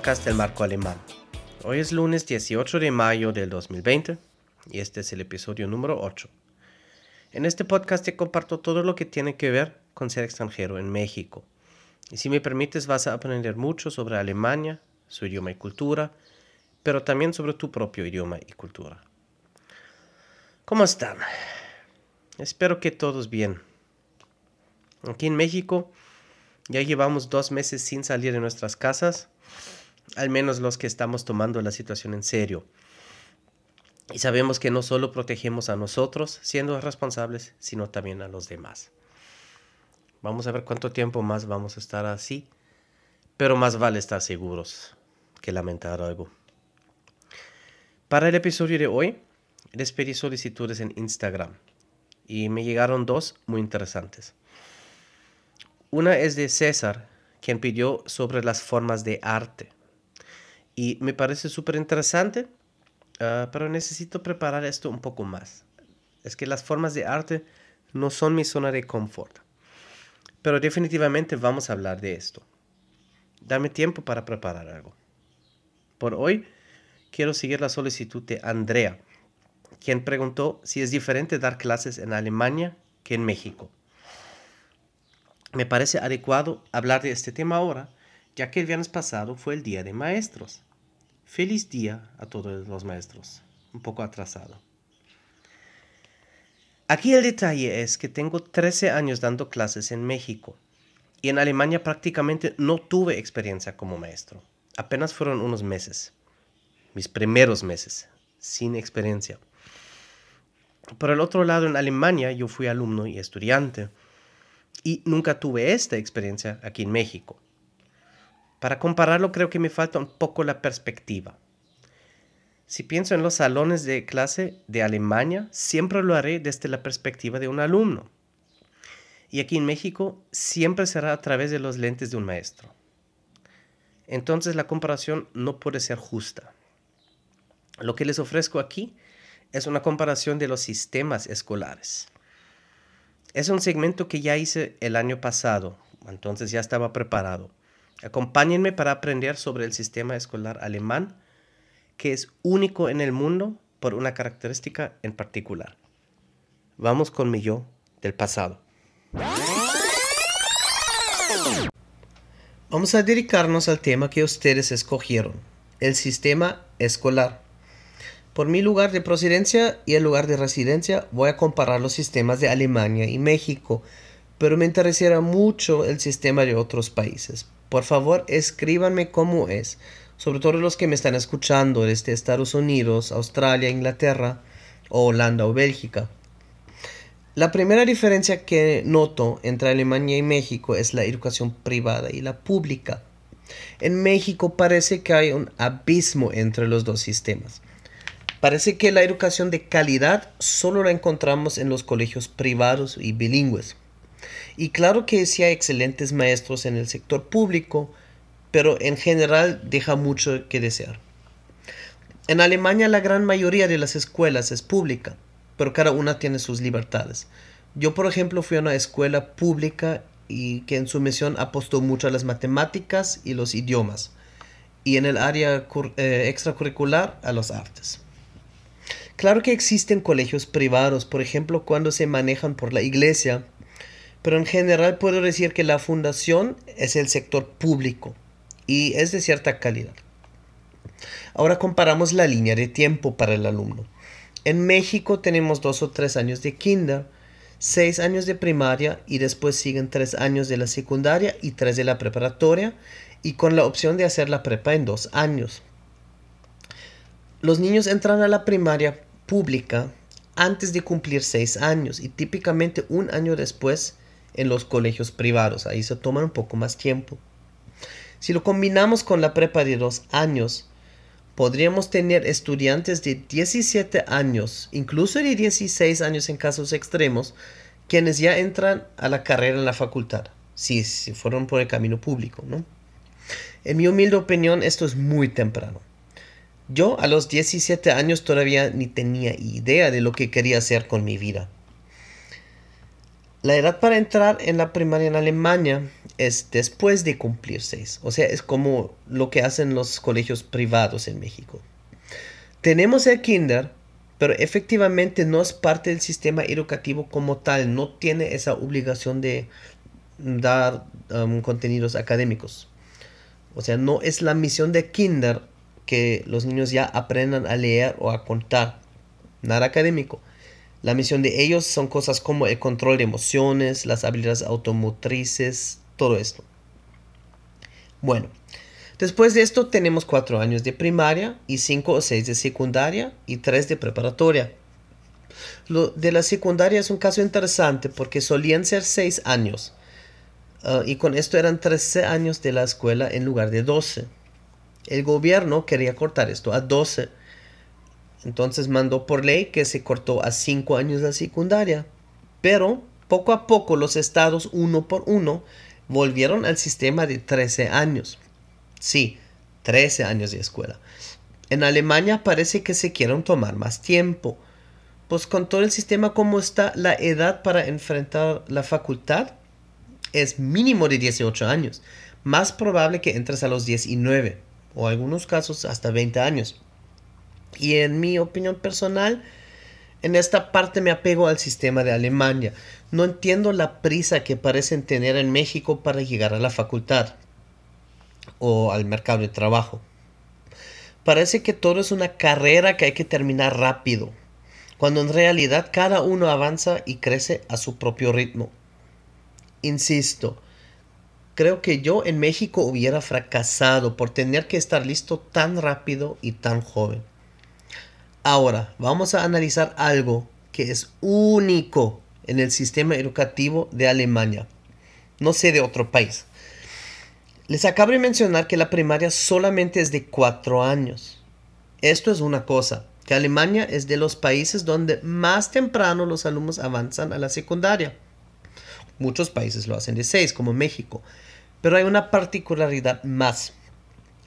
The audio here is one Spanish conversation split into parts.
podcast del Marco Alemán. Hoy es lunes 18 de mayo del 2020 y este es el episodio número 8. En este podcast te comparto todo lo que tiene que ver con ser extranjero en México. Y si me permites vas a aprender mucho sobre Alemania, su idioma y cultura, pero también sobre tu propio idioma y cultura. ¿Cómo están? Espero que todos bien. Aquí en México ya llevamos dos meses sin salir de nuestras casas, al menos los que estamos tomando la situación en serio. Y sabemos que no solo protegemos a nosotros siendo responsables, sino también a los demás. Vamos a ver cuánto tiempo más vamos a estar así, pero más vale estar seguros que lamentar algo. Para el episodio de hoy, les pedí solicitudes en Instagram y me llegaron dos muy interesantes. Una es de César, quien pidió sobre las formas de arte. Y me parece súper interesante, ah, pero necesito preparar esto un poco más. Es que las formas de arte no son mi zona de confort. Pero definitivamente vamos a hablar de esto. Dame tiempo para preparar algo. Por hoy quiero seguir la solicitud de Andrea, quien preguntó si es diferente dar clases en Alemania que en México. Me parece adecuado hablar de este tema ahora, ya que el viernes pasado fue el Día de Maestros. Feliz día a todos los maestros. Un poco atrasado. Aquí el detalle es que tengo 13 años dando clases en México y en Alemania prácticamente no tuve experiencia como maestro. Apenas fueron unos meses. Mis primeros meses, sin experiencia. Por el otro lado, en Alemania yo fui alumno y estudiante y nunca tuve esta experiencia aquí en México. Para compararlo creo que me falta un poco la perspectiva. Si pienso en los salones de clase de Alemania, siempre lo haré desde la perspectiva de un alumno. Y aquí en México siempre será a través de los lentes de un maestro. Entonces la comparación no puede ser justa. Lo que les ofrezco aquí es una comparación de los sistemas escolares. Es un segmento que ya hice el año pasado, entonces ya estaba preparado. Acompáñenme para aprender sobre el sistema escolar alemán, que es único en el mundo por una característica en particular. Vamos con mi yo del pasado. Vamos a dedicarnos al tema que ustedes escogieron, el sistema escolar. Por mi lugar de procedencia y el lugar de residencia voy a comparar los sistemas de Alemania y México, pero me interesará mucho el sistema de otros países. Por favor, escríbanme cómo es, sobre todo los que me están escuchando desde Estados Unidos, Australia, Inglaterra, Holanda o Bélgica. La primera diferencia que noto entre Alemania y México es la educación privada y la pública. En México parece que hay un abismo entre los dos sistemas. Parece que la educación de calidad solo la encontramos en los colegios privados y bilingües. Y claro que sí hay excelentes maestros en el sector público, pero en general deja mucho que desear. En Alemania la gran mayoría de las escuelas es pública, pero cada una tiene sus libertades. Yo, por ejemplo, fui a una escuela pública y que en su misión apostó mucho a las matemáticas y los idiomas, y en el área eh, extracurricular a los artes. Claro que existen colegios privados, por ejemplo, cuando se manejan por la iglesia, pero en general puedo decir que la fundación es el sector público y es de cierta calidad. Ahora comparamos la línea de tiempo para el alumno. En México tenemos dos o tres años de kinder, seis años de primaria y después siguen tres años de la secundaria y tres de la preparatoria y con la opción de hacer la prepa en dos años. Los niños entran a la primaria pública antes de cumplir seis años y típicamente un año después en los colegios privados. Ahí se toma un poco más tiempo. Si lo combinamos con la prepa de dos años, podríamos tener estudiantes de 17 años, incluso de 16 años en casos extremos, quienes ya entran a la carrera en la facultad, si, si fueron por el camino público, ¿no? En mi humilde opinión, esto es muy temprano. Yo a los 17 años todavía ni tenía idea de lo que quería hacer con mi vida. La edad para entrar en la primaria en Alemania es después de cumplir seis. O sea, es como lo que hacen los colegios privados en México. Tenemos el kinder, pero efectivamente no es parte del sistema educativo como tal. No tiene esa obligación de dar um, contenidos académicos. O sea, no es la misión de kinder que los niños ya aprendan a leer o a contar. Nada académico. La misión de ellos son cosas como el control de emociones, las habilidades automotrices, todo esto. Bueno, después de esto tenemos cuatro años de primaria y cinco o seis de secundaria y tres de preparatoria. Lo de la secundaria es un caso interesante porque solían ser seis años ah, y con esto eran 13 años de la escuela en lugar de 12. El gobierno quería cortar esto a 12 entonces mandó por ley que se cortó a cinco años la secundaria. Pero poco a poco los estados, uno por uno, volvieron al sistema de 13 años. Sí, 13 años de escuela. En Alemania parece que se quieren tomar más tiempo. Pues con todo el sistema como está, la edad para enfrentar la facultad es mínimo de 18 años. Más probable que entres a los 19 o algunos casos hasta 20 años. Y en mi opinión personal, en esta parte me apego al sistema de Alemania. No entiendo la prisa que parecen tener en México para llegar a la facultad o al mercado de trabajo. Parece que todo es una carrera que hay que terminar rápido, cuando en realidad cada uno avanza y crece a su propio ritmo. Insisto, creo que yo en México hubiera fracasado por tener que estar listo tan rápido y tan joven. Ahora, vamos a analizar algo que es único en el sistema educativo de Alemania. No sé de otro país. Les acabo de mencionar que la primaria solamente es de cuatro años. Esto es una cosa, que Alemania es de los países donde más temprano los alumnos avanzan a la secundaria. Muchos países lo hacen de seis, como México. Pero hay una particularidad más.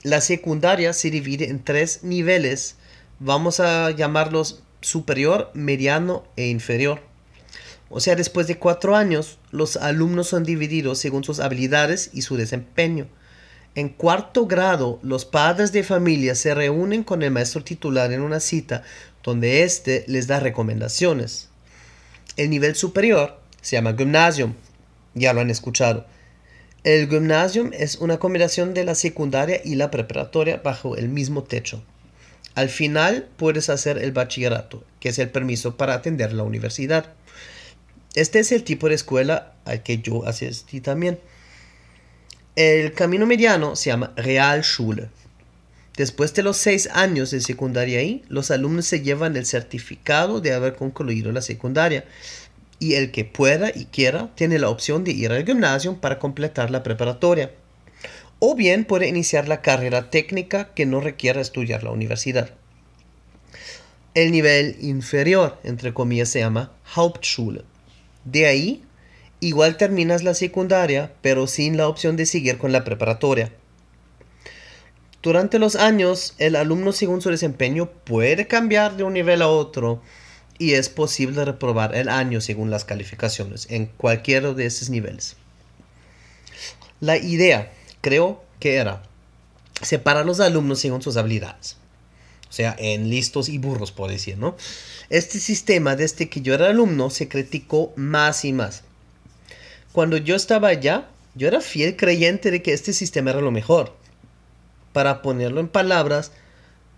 La secundaria se divide en tres niveles vamos a llamarlos superior, mediano e inferior. O sea, después de cuatro años, los alumnos son divididos según sus habilidades y su desempeño. En cuarto grado, los padres de familia se reúnen con el maestro titular en una cita donde éste les da recomendaciones. El nivel superior se llama gymnasium, ya lo han escuchado. El gymnasium es una combinación de la secundaria y la preparatoria bajo el mismo techo. Al final puedes hacer el bachillerato, que es el permiso para atender la universidad. Este es el tipo de escuela al que yo asistí también. El camino mediano se llama Realschule. Después de los seis años de secundaria ahí, los alumnos se llevan el certificado de haber concluido la secundaria. Y el que pueda y quiera tiene la opción de ir al gimnasio para completar la preparatoria o bien puede iniciar la carrera técnica que no requiera estudiar la universidad. El nivel inferior, entre comillas, se llama Hauptschule. De ahí, igual terminas la secundaria, pero sin la opción de seguir con la preparatoria. Durante los años, el alumno según su desempeño puede cambiar de un nivel a otro y es posible reprobar el año según las calificaciones en cualquiera de esos niveles. La idea creo que era separar los alumnos según sus habilidades. O sea, en listos y burros, por decir, ¿no? Este sistema, desde que yo era alumno, se criticó más y más. Cuando yo estaba allá, yo era fiel creyente de que este sistema era lo mejor. Para ponerlo en palabras,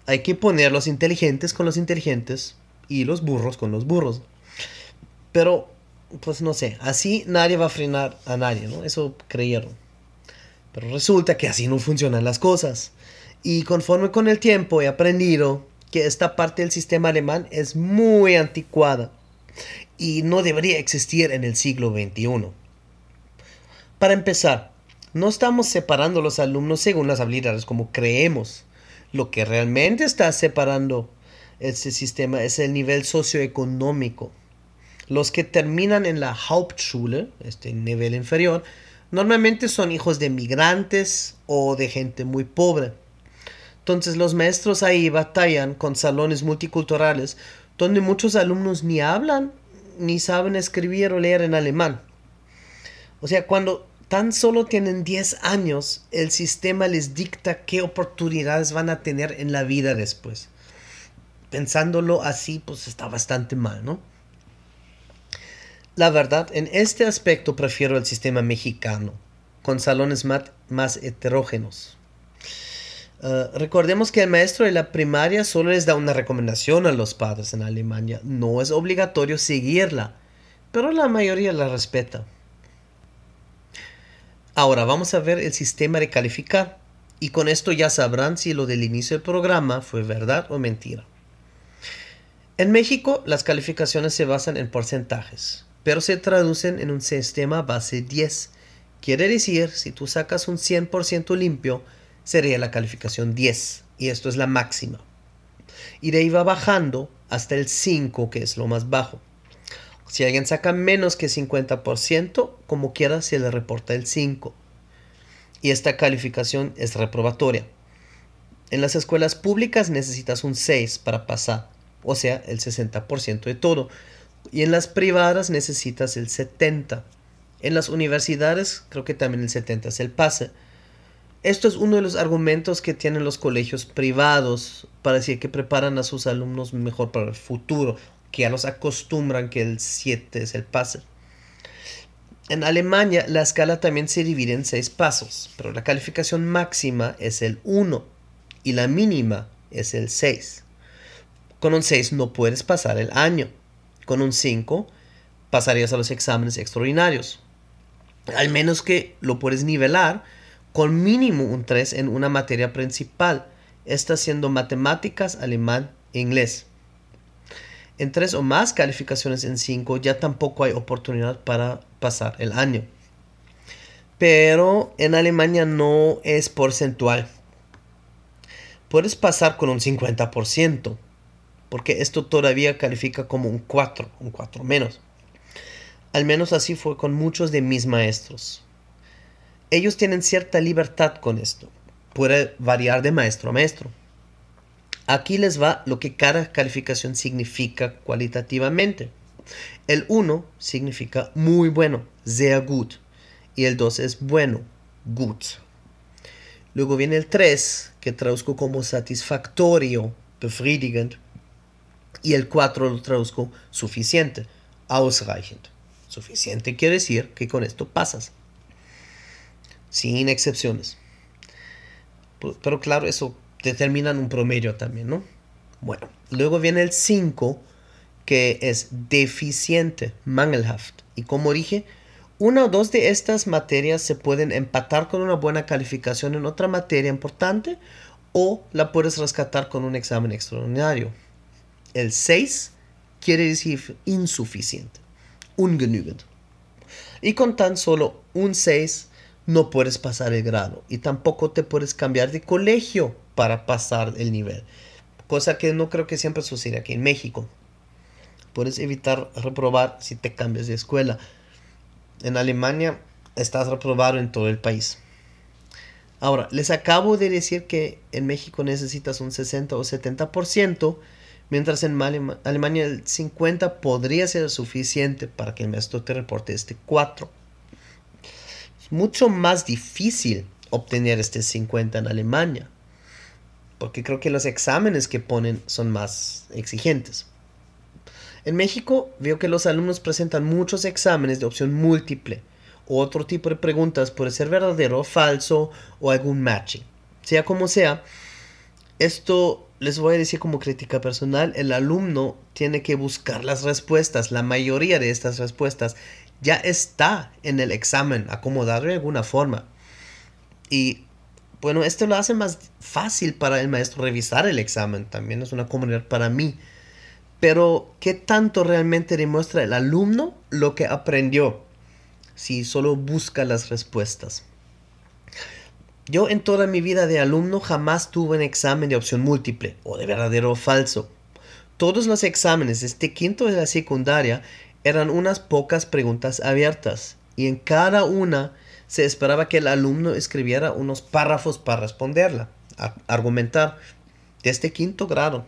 hay que poner los inteligentes con los inteligentes y los burros con los burros. Pero, pues no sé, así nadie va a frenar a nadie, ¿no? Eso creyeron. Pero resulta que así no funcionan las cosas. Y conforme con el tiempo he aprendido que esta parte del sistema alemán es muy anticuada y no debería existir en el siglo XXI. Para empezar, no estamos separando los alumnos según las habilidades como creemos. Lo que realmente está separando este sistema es el nivel socioeconómico. Los que terminan en la Hauptschule, este nivel inferior, Normalmente son hijos de migrantes o de gente muy pobre. Entonces los maestros ahí batallan con salones multiculturales donde muchos alumnos ni hablan ni saben escribir o leer en alemán. O sea, cuando tan solo tienen 10 años, el sistema les dicta qué oportunidades van a tener en la vida después. Pensándolo así, pues está bastante mal, ¿no? La verdad, en este aspecto prefiero el sistema mexicano, con salones más heterógenos. Uh, recordemos que el maestro de la primaria solo les da una recomendación a los padres en Alemania. No es obligatorio seguirla, pero la mayoría la respeta. Ahora vamos a ver el sistema de calificar y con esto ya sabrán si lo del inicio del programa fue verdad o mentira. En México las calificaciones se basan en porcentajes, pero se traducen en un sistema base 10. Quiere decir, si tú sacas un 100% limpio, sería la calificación 10 y esto es la máxima. Y de ahí va bajando hasta el 5, que es lo más bajo. Si alguien saca menos que 50%, como quiera se le reporta el 5. Y esta calificación es reprobatoria. En las escuelas públicas necesitas un 6 para pasar, o sea, el 60% de todo. Y en las privadas necesitas el 70. En las universidades creo que también el 70 es el pase. Esto es uno de los argumentos que tienen los colegios privados para decir que preparan a sus alumnos mejor para el futuro que ya los acostumbran que el 7 es el pase. En Alemania la escala también se divide en 6 pasos, pero la calificación máxima es el 1 y la mínima es el 6. Con un 6 no puedes pasar el año. Con un 5 pasarías a los exámenes extraordinarios. Al menos que lo puedes nivelar con mínimo un 3 en una materia principal, esta siendo matemáticas, alemán e inglés en tres o más calificaciones en cinco ya tampoco hay oportunidad para pasar el año. Pero en Alemania no es porcentual. Puedes pasar con un 50%, porque esto todavía califica como un 4, un 4 menos. Al menos así fue con muchos de mis maestros. Ellos tienen cierta libertad con esto. Puede variar de maestro a maestro. Aquí les va lo que cada calificación significa cualitativamente. El 1 significa muy bueno, sehr gut. Y el 2 es bueno, gut. Luego viene el 3, que traduzco como satisfactorio, befriedigend. Y el 4 lo traduzco suficiente, ausreichend. Suficiente quiere decir que con esto pasas. Sin excepciones. Pero claro, eso determinan un promedio también, ¿no? Bueno, luego viene el 5, que es deficiente, mangelhaft. Y como dije, una o dos de estas materias se pueden empatar con una buena calificación en otra materia importante o la puedes rescatar con un examen extraordinario. El 6 quiere decir insuficiente, ungenügend. Y con tan solo un 6 no puedes pasar el grado y tampoco te puedes cambiar de colegio para pasar el nivel. Cosa que no creo que siempre sucede aquí en México. Puedes evitar reprobar si te cambias de escuela. En Alemania estás reprobado en todo el país. Ahora, les acabo de decir que en México necesitas un 60 o 70%, mientras en Alemania el 50 podría ser suficiente para que el maestro te reporte este 4. Es mucho más difícil obtener este 50 en Alemania porque creo que los exámenes que ponen son más exigentes. En México veo que los alumnos presentan muchos exámenes de opción múltiple o otro tipo de preguntas puede ser verdadero falso o algún matching. Sea como sea, esto les voy a decir como crítica personal, el alumno tiene que buscar las respuestas. La mayoría de estas respuestas ya está en el examen, acomodado de alguna forma. Y bueno, esto lo hace más fácil para el maestro revisar el examen. También es una comunidad para mí. Pero, ¿qué tanto realmente demuestra el alumno lo que aprendió? Si solo busca las respuestas. Yo en toda mi vida de alumno jamás tuve un examen de opción múltiple o de verdadero o falso. Todos los exámenes este quinto de la secundaria eran unas pocas preguntas abiertas y en cada una se esperaba que el alumno escribiera unos párrafos para responderla, argumentar, de este quinto grado.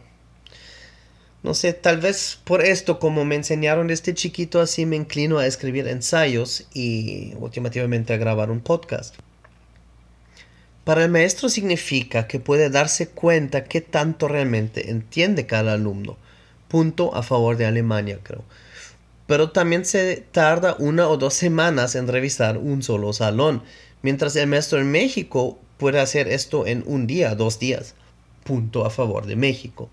No sé, tal vez por esto, como me enseñaron desde chiquito, así me inclino a escribir ensayos y últimamente a grabar un podcast. Para el maestro significa que puede darse cuenta qué tanto realmente entiende cada alumno. Punto a favor de Alemania, creo. Pero también se tarda una o dos semanas en revisar un solo salón, mientras el maestro en México puede hacer esto en un día, dos días. Punto a favor de México.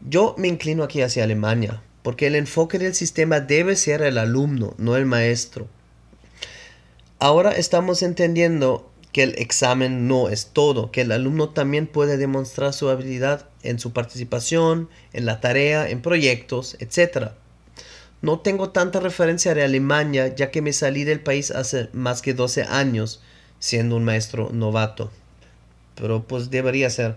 Yo me inclino aquí hacia Alemania, porque el enfoque del sistema debe ser el alumno, no el maestro. Ahora estamos entendiendo que el examen no es todo, que el alumno también puede demostrar su habilidad en su participación, en la tarea, en proyectos, etc. No tengo tanta referencia de Alemania ya que me salí del país hace más que 12 años siendo un maestro novato. Pero pues debería ser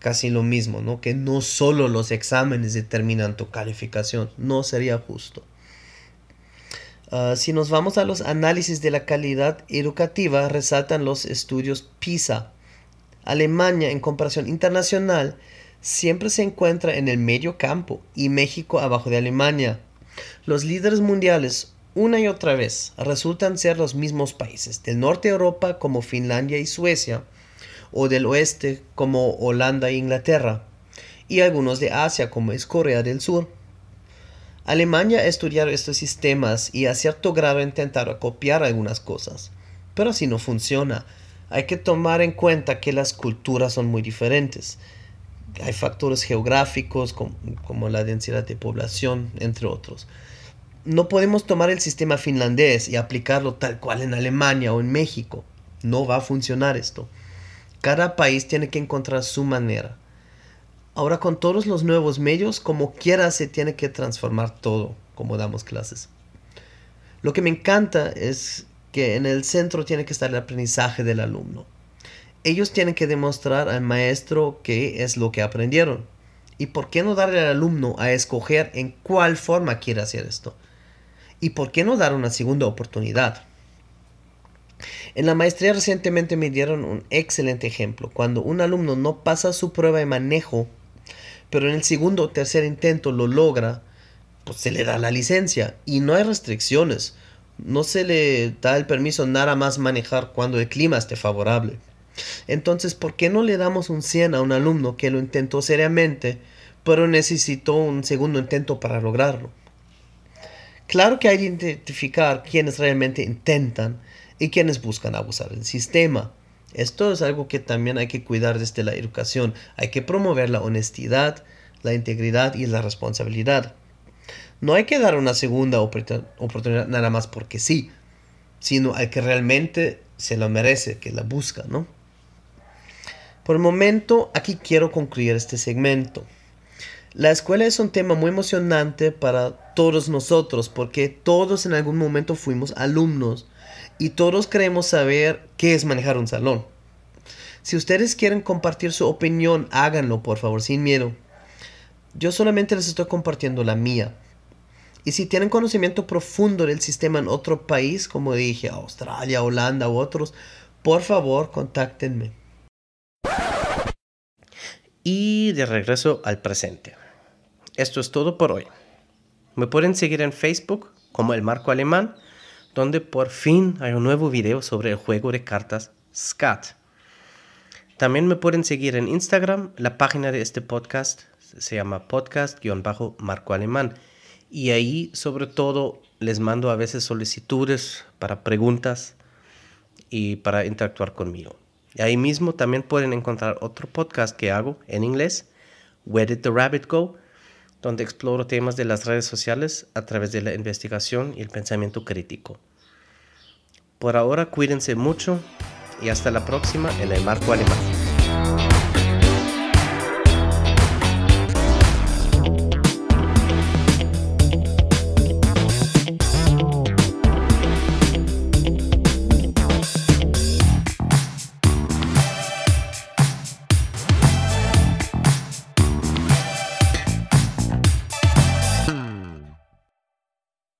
casi lo mismo, ¿no? Que no solo los exámenes determinan tu calificación, no sería justo. Ah, si nos vamos a los análisis de la calidad educativa, resaltan los estudios PISA. Alemania, en comparación internacional, siempre se encuentra en el medio campo y México abajo de Alemania. Los líderes mundiales, una y otra vez, resultan ser los mismos países, del norte de Europa como Finlandia y Suecia, o del oeste como Holanda e Inglaterra, y algunos de Asia como es Corea del Sur. Alemania ha estudiado estos sistemas y a cierto grado ha intentado copiar algunas cosas, pero así no funciona. Hay que tomar en cuenta que las culturas son muy diferentes. Hay factores geográficos como, como la densidad de población, entre otros. No podemos tomar el sistema finlandés y aplicarlo tal cual en Alemania o en México. No va a funcionar esto. Cada país tiene que encontrar su manera. Ahora con todos los nuevos medios, como quiera se tiene que transformar todo, como damos clases. Lo que me encanta es que en el centro tiene que estar el aprendizaje del alumno. Ellos tienen que demostrar al maestro qué es lo que aprendieron. ¿Y por qué no darle al alumno a escoger en cuál forma quiere hacer esto? ¿Y por qué no dar una segunda oportunidad? En la maestría recientemente me dieron un excelente ejemplo. Cuando un alumno no pasa su prueba de manejo, pero en el segundo o tercer intento lo logra, pues se le da la licencia y no hay restricciones. No se le da el permiso nada más manejar cuando el clima esté favorable. Entonces, ¿por qué no le damos un 100 a un alumno que lo intentó seriamente, pero necesitó un segundo intento para lograrlo? Claro que hay que identificar quienes realmente intentan y quienes buscan abusar del sistema. Esto es algo que también hay que cuidar desde la educación. Hay que promover la honestidad, la integridad y la responsabilidad. No hay que dar una segunda oportunidad nada más porque sí, sino al que realmente se lo merece, que la busca, ¿no? Por el momento, aquí quiero concluir este segmento. La escuela es un tema muy emocionante para todos nosotros porque todos en algún momento fuimos alumnos y todos queremos saber qué es manejar un salón. Si ustedes quieren compartir su opinión, háganlo por favor, sin miedo. Yo solamente les estoy compartiendo la mía. Y si tienen conocimiento profundo del sistema en otro país, como dije, Australia, Holanda u otros, por favor, contáctenme. Y de regreso al presente. Esto es todo por hoy. Me pueden seguir en Facebook como el Marco Alemán donde por fin hay un nuevo video sobre el juego de cartas SCAT. También me pueden seguir en Instagram, la página de este podcast se llama podcast-marco alemán y ahí sobre todo les mando a veces solicitudes para preguntas y para interactuar conmigo. ahí mismo también pueden encontrar otro podcast que hago en inglés, Where Did the Rabbit Go? Donde exploro temas de las redes sociales a través de la investigación y el pensamiento crítico. Por ahora cuídense mucho y hasta la próxima en el marco alemán.